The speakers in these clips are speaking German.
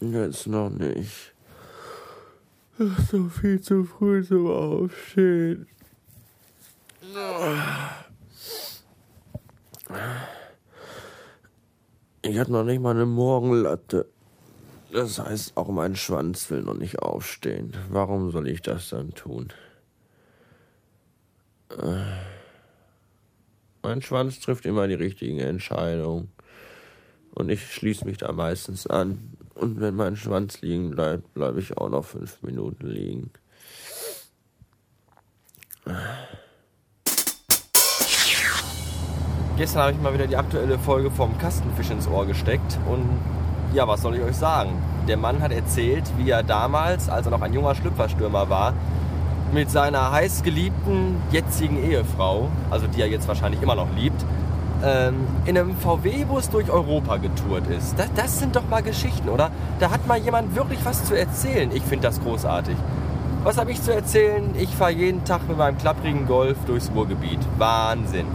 Jetzt noch nicht. Es ist noch viel zu früh zum Aufstehen. Ich habe noch nicht mal eine Morgenlatte. Das heißt, auch mein Schwanz will noch nicht aufstehen. Warum soll ich das dann tun? Mein Schwanz trifft immer die richtigen Entscheidungen. Und ich schließe mich da meistens an. Und wenn mein Schwanz liegen bleibt, bleibe ich auch noch fünf Minuten liegen. Gestern habe ich mal wieder die aktuelle Folge vom Kastenfisch ins Ohr gesteckt und ja, was soll ich euch sagen? Der Mann hat erzählt, wie er damals, als er noch ein junger Schlüpferstürmer war, mit seiner heißgeliebten jetzigen Ehefrau, also die er jetzt wahrscheinlich immer noch liebt, ähm, in einem VW-Bus durch Europa getourt ist. Das, das sind doch mal Geschichten, oder? Da hat mal jemand wirklich was zu erzählen. Ich finde das großartig. Was habe ich zu erzählen? Ich fahre jeden Tag mit meinem klapprigen Golf durchs Ruhrgebiet. Wahnsinn.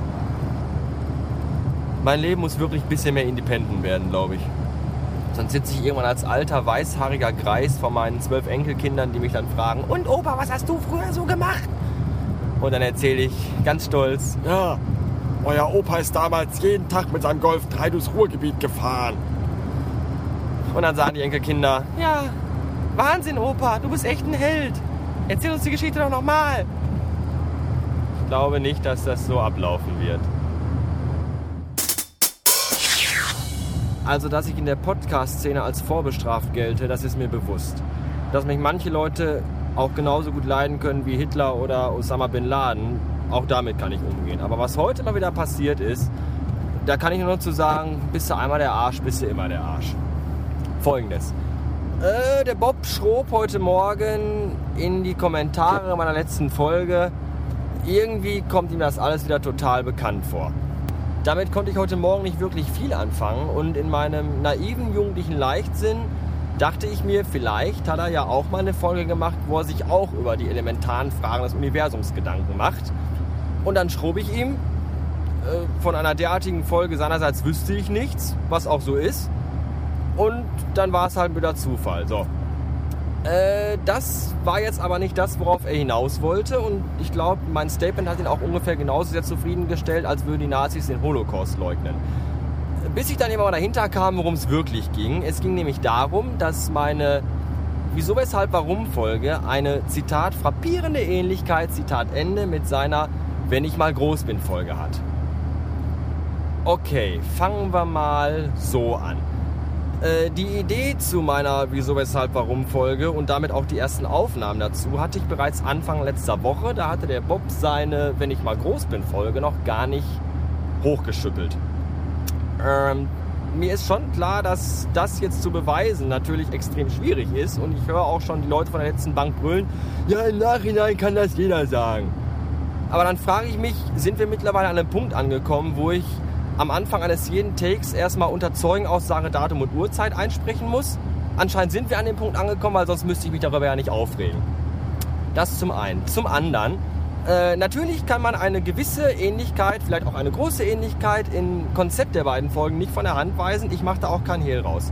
Mein Leben muss wirklich ein bisschen mehr independent werden, glaube ich. Sonst sitze ich irgendwann als alter, weißhaariger Greis vor meinen zwölf Enkelkindern, die mich dann fragen, und Opa, was hast du früher so gemacht? Und dann erzähle ich ganz stolz, ja, euer Opa ist damals jeden Tag mit seinem Golf 3 durchs Ruhrgebiet gefahren. Und dann sagen die Enkelkinder, ja, Wahnsinn, Opa, du bist echt ein Held. Erzähl uns die Geschichte doch nochmal. Ich glaube nicht, dass das so ablaufen wird. Also, dass ich in der Podcast-Szene als vorbestraft gelte, das ist mir bewusst. Dass mich manche Leute auch genauso gut leiden können wie Hitler oder Osama Bin Laden, auch damit kann ich umgehen. Aber was heute mal wieder passiert ist, da kann ich nur zu sagen, bist du einmal der Arsch, bist du immer der Arsch. Folgendes. Äh, der Bob schrob heute Morgen in die Kommentare meiner letzten Folge, irgendwie kommt ihm das alles wieder total bekannt vor. Damit konnte ich heute Morgen nicht wirklich viel anfangen und in meinem naiven jugendlichen Leichtsinn dachte ich mir, vielleicht hat er ja auch mal eine Folge gemacht, wo er sich auch über die elementaren Fragen des Universums Gedanken macht. Und dann schrob ich ihm, äh, von einer derartigen Folge seinerseits wüsste ich nichts, was auch so ist. Und dann war es halt wieder Zufall. So. Äh, das war jetzt aber nicht das, worauf er hinaus wollte. Und ich glaube, mein Statement hat ihn auch ungefähr genauso sehr zufriedengestellt, als würden die Nazis den Holocaust leugnen. Bis ich dann immer mal dahinter kam, worum es wirklich ging. Es ging nämlich darum, dass meine Wieso, weshalb, warum Folge eine, Zitat, frappierende Ähnlichkeit, Zitat Ende, mit seiner Wenn ich mal groß bin Folge hat. Okay, fangen wir mal so an. Äh, die Idee zu meiner Wieso, Weshalb, Warum Folge und damit auch die ersten Aufnahmen dazu hatte ich bereits Anfang letzter Woche. Da hatte der Bob seine Wenn ich mal groß bin Folge noch gar nicht hochgeschüttelt. Ähm, mir ist schon klar, dass das jetzt zu beweisen natürlich extrem schwierig ist und ich höre auch schon die Leute von der letzten Bank brüllen, ja im Nachhinein kann das jeder sagen. Aber dann frage ich mich, sind wir mittlerweile an einem Punkt angekommen, wo ich am Anfang eines jeden Takes erstmal unter Zeugenaussage Datum und Uhrzeit einsprechen muss. Anscheinend sind wir an dem Punkt angekommen, weil sonst müsste ich mich darüber ja nicht aufregen. Das zum einen. Zum anderen, äh, natürlich kann man eine gewisse Ähnlichkeit, vielleicht auch eine große Ähnlichkeit im Konzept der beiden Folgen nicht von der Hand weisen. Ich mache da auch kein Hehl raus.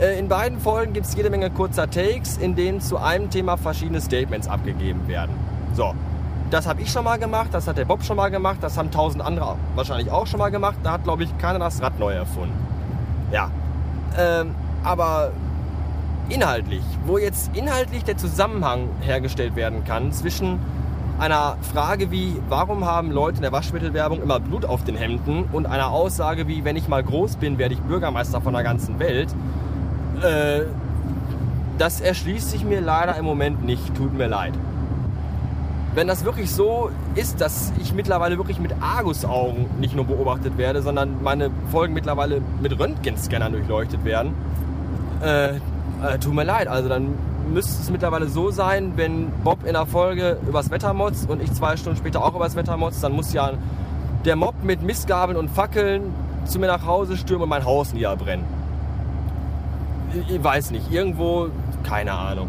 Äh, in beiden Folgen gibt es jede Menge kurzer Takes, in denen zu einem Thema verschiedene Statements abgegeben werden. So, das habe ich schon mal gemacht, das hat der Bob schon mal gemacht, das haben tausend andere wahrscheinlich auch schon mal gemacht. Da hat, glaube ich, keiner das Rad neu erfunden. Ja. Ähm, aber inhaltlich, wo jetzt inhaltlich der Zusammenhang hergestellt werden kann zwischen einer Frage wie, warum haben Leute in der Waschmittelwerbung immer Blut auf den Hemden und einer Aussage wie, wenn ich mal groß bin, werde ich Bürgermeister von der ganzen Welt, äh, das erschließt sich mir leider im Moment nicht. Tut mir leid wenn das wirklich so ist, dass ich mittlerweile wirklich mit Argusaugen nicht nur beobachtet werde, sondern meine Folgen mittlerweile mit Röntgenscannern durchleuchtet werden, äh, äh, tut mir leid. Also dann müsste es mittlerweile so sein, wenn Bob in der Folge übers Wetter motzt und ich zwei Stunden später auch übers Wetter motzt, dann muss ja der Mob mit Mistgabeln und Fackeln zu mir nach Hause stürmen und mein Haus niederbrennen. Ich, ich weiß nicht, irgendwo, keine Ahnung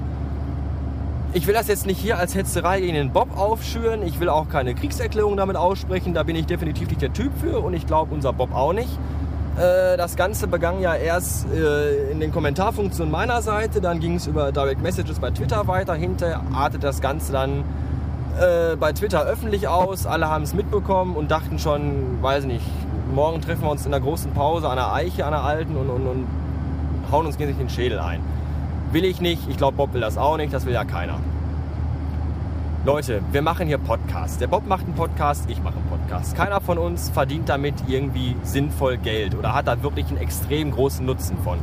ich will das jetzt nicht hier als Hetzerei gegen den Bob aufschüren. Ich will auch keine Kriegserklärung damit aussprechen. Da bin ich definitiv nicht der Typ für und ich glaube unser Bob auch nicht. Äh, das Ganze begann ja erst äh, in den Kommentarfunktionen meiner Seite, dann ging es über Direct Messages bei Twitter weiter, hinterher artet das Ganze dann äh, bei Twitter öffentlich aus, alle haben es mitbekommen und dachten schon, weiß nicht, morgen treffen wir uns in der großen Pause an der Eiche, an der alten und, und, und hauen uns gegen den Schädel ein. Will ich nicht, ich glaube Bob will das auch nicht, das will ja keiner. Leute, wir machen hier Podcasts. Der Bob macht einen Podcast, ich mache einen Podcast. Keiner von uns verdient damit irgendwie sinnvoll Geld oder hat da wirklich einen extrem großen Nutzen von.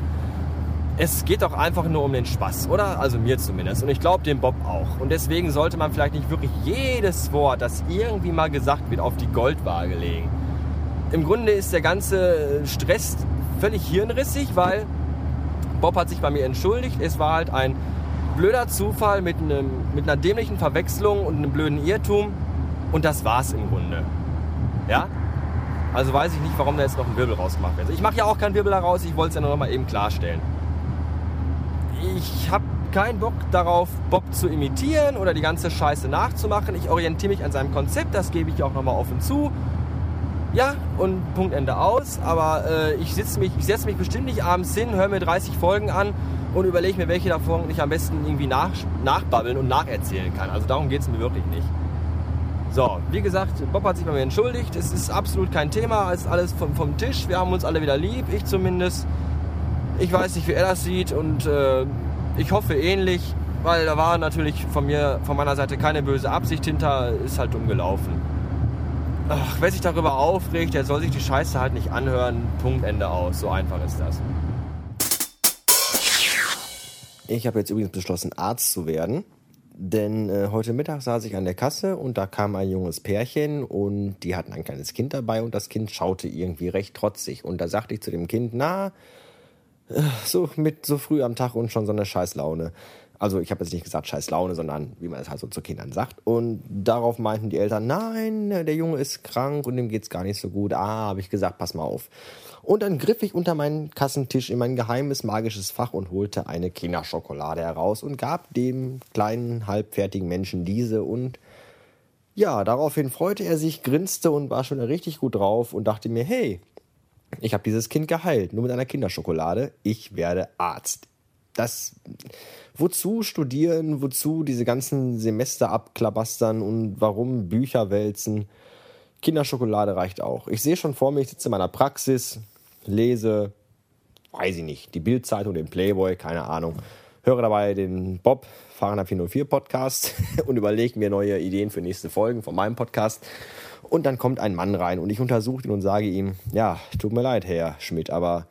Es geht doch einfach nur um den Spaß, oder? Also mir zumindest. Und ich glaube dem Bob auch. Und deswegen sollte man vielleicht nicht wirklich jedes Wort, das irgendwie mal gesagt wird, auf die Goldwaage legen. Im Grunde ist der ganze Stress völlig hirnrissig, weil Bob hat sich bei mir entschuldigt. Es war halt ein blöder Zufall mit, einem, mit einer dämlichen Verwechslung und einem blöden Irrtum. Und das war's im Grunde. Ja? Also weiß ich nicht, warum da jetzt noch ein Wirbel rausgemacht wird. Ich mache ja auch keinen Wirbel daraus, ich wollte es ja nur noch mal eben klarstellen. Ich habe keinen Bock darauf, Bob zu imitieren oder die ganze Scheiße nachzumachen. Ich orientiere mich an seinem Konzept, das gebe ich auch nochmal offen zu. Ja, und Punkt Ende aus. Aber äh, ich, mich, ich setze mich bestimmt nicht abends hin, höre mir 30 Folgen an und überlege mir, welche davon ich am besten irgendwie nach, nachbabbeln und nacherzählen kann. Also darum geht es mir wirklich nicht. So, wie gesagt, Bob hat sich bei mir entschuldigt. Es ist absolut kein Thema, es ist alles vom, vom Tisch. Wir haben uns alle wieder lieb, ich zumindest. Ich weiß nicht, wie er das sieht und äh, ich hoffe ähnlich, weil da war natürlich von mir, von meiner Seite keine böse Absicht hinter, ist halt dumm gelaufen. Ach, wer sich darüber aufregt, der soll sich die Scheiße halt nicht anhören. Punkt, Ende aus. So einfach ist das. Ich habe jetzt übrigens beschlossen, Arzt zu werden. Denn äh, heute Mittag saß ich an der Kasse und da kam ein junges Pärchen und die hatten ein kleines Kind dabei und das Kind schaute irgendwie recht trotzig. Und da sagte ich zu dem Kind, na, äh, so mit so früh am Tag und schon so eine Scheißlaune. Also ich habe jetzt nicht gesagt scheiß Laune, sondern wie man es halt so zu Kindern sagt. Und darauf meinten die Eltern, nein, der Junge ist krank und dem geht's gar nicht so gut. Ah, habe ich gesagt, pass mal auf. Und dann griff ich unter meinen Kassentisch in mein geheimes magisches Fach und holte eine Kinderschokolade heraus und gab dem kleinen, halbfertigen Menschen diese und ja, daraufhin freute er sich, grinste und war schon richtig gut drauf und dachte mir, hey, ich habe dieses Kind geheilt, nur mit einer Kinderschokolade. Ich werde Arzt. Das, wozu studieren, wozu diese ganzen Semester abklabastern und warum Bücher wälzen? Kinderschokolade reicht auch. Ich sehe schon vor mir, ich sitze in meiner Praxis, lese, weiß ich nicht, die Bildzeitung, den Playboy, keine Ahnung. Höre dabei den Bob Fahrender 404 Podcast und überlege mir neue Ideen für nächste Folgen von meinem Podcast. Und dann kommt ein Mann rein und ich untersuche ihn und sage ihm, ja, tut mir leid, Herr Schmidt, aber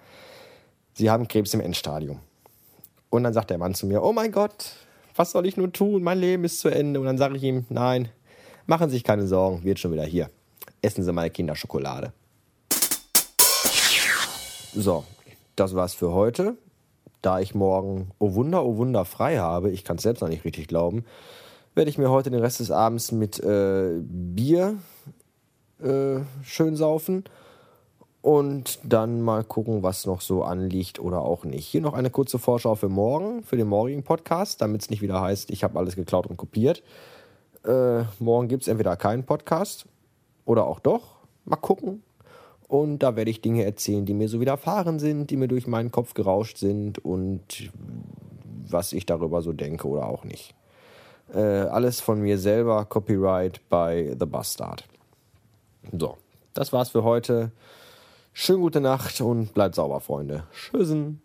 Sie haben Krebs im Endstadium. Und dann sagt der Mann zu mir, oh mein Gott, was soll ich nun tun? Mein Leben ist zu Ende. Und dann sage ich ihm, nein, machen Sie sich keine Sorgen, wird schon wieder hier. Essen Sie mal Kinderschokolade. So, das war's für heute. Da ich morgen, oh Wunder, oh Wunder, frei habe, ich kann es selbst noch nicht richtig glauben, werde ich mir heute den Rest des Abends mit äh, Bier äh, schön saufen und dann mal gucken, was noch so anliegt oder auch nicht. Hier noch eine kurze Vorschau für morgen, für den morgigen Podcast, damit es nicht wieder heißt, ich habe alles geklaut und kopiert. Äh, morgen gibt es entweder keinen Podcast oder auch doch. Mal gucken. Und da werde ich Dinge erzählen, die mir so widerfahren sind, die mir durch meinen Kopf gerauscht sind und was ich darüber so denke oder auch nicht. Äh, alles von mir selber, Copyright bei The Bastard. So, das war's für heute. Schöne gute Nacht und bleibt sauber, Freunde. Tschüssen.